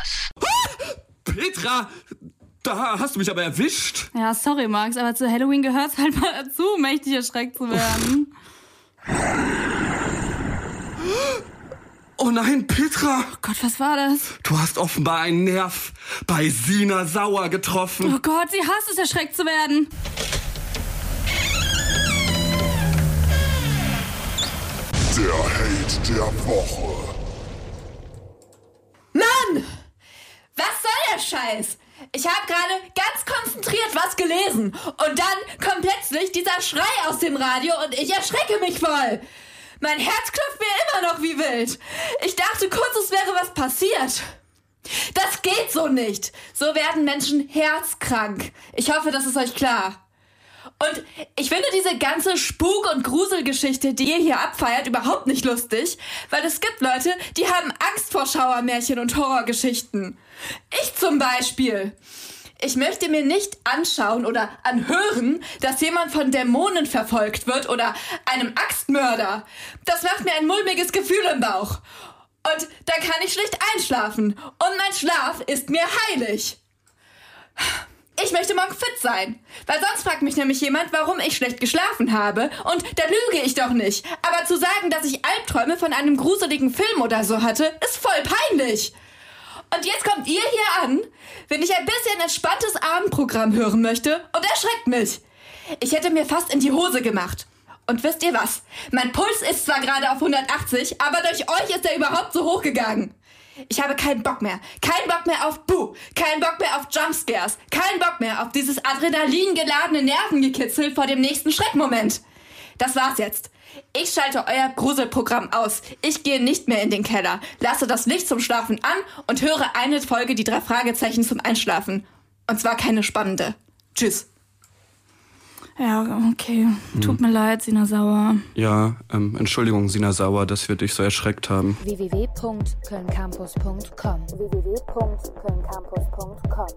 aus. Petra, da hast du mich aber erwischt. Ja, sorry, Max, aber zu Halloween gehört's halt mal dazu, mächtig erschreckt zu werden. Oh nein, Petra, Oh Gott, was war das? du hast offenbar einen Nerv bei Sina Sauer getroffen. Oh Gott, sie hasst es, erschreckt zu werden. Der Hate der Woche. Mann! Was soll der Scheiß? Ich habe gerade ganz konzentriert was gelesen und dann kommt plötzlich dieser Schrei aus dem Radio und ich erschrecke mich voll. Mein Herz klopft mir immer noch wie wild. Ich dachte kurz, es wäre was passiert. Das geht so nicht. So werden Menschen herzkrank. Ich hoffe, das ist euch klar. Und ich finde diese ganze Spuk- und Gruselgeschichte, die ihr hier abfeiert, überhaupt nicht lustig, weil es gibt Leute, die haben Angst vor Schauermärchen und Horrorgeschichten. Ich zum Beispiel. Ich möchte mir nicht anschauen oder anhören, dass jemand von Dämonen verfolgt wird oder einem Axtmörder. Das macht mir ein mulmiges Gefühl im Bauch. Und dann kann ich schlicht einschlafen. Und mein Schlaf ist mir heilig. Ich möchte morgen fit sein. Weil sonst fragt mich nämlich jemand, warum ich schlecht geschlafen habe. Und da lüge ich doch nicht. Aber zu sagen, dass ich Albträume von einem gruseligen Film oder so hatte, ist voll peinlich. Und jetzt kommt ihr hier an, wenn ich ein bisschen entspanntes Abendprogramm hören möchte und erschreckt mich. Ich hätte mir fast in die Hose gemacht. Und wisst ihr was? Mein Puls ist zwar gerade auf 180, aber durch euch ist er überhaupt so hochgegangen. Ich habe keinen Bock mehr. Keinen Bock mehr auf Buh. Keinen Bock mehr auf Jumpscares. Keinen Bock mehr auf dieses adrenalingeladene Nervengekitzel vor dem nächsten Schreckmoment. Das war's jetzt. Ich schalte euer Gruselprogramm aus. Ich gehe nicht mehr in den Keller, lasse das Licht zum Schlafen an und höre eine Folge die drei Fragezeichen zum Einschlafen. Und zwar keine spannende. Tschüss. Ja, okay. Tut mir leid, Sina Sauer. Ja, ähm, Entschuldigung, Sina Sauer, dass wir dich so erschreckt haben. www.kölncampus.com www.kölncampus.com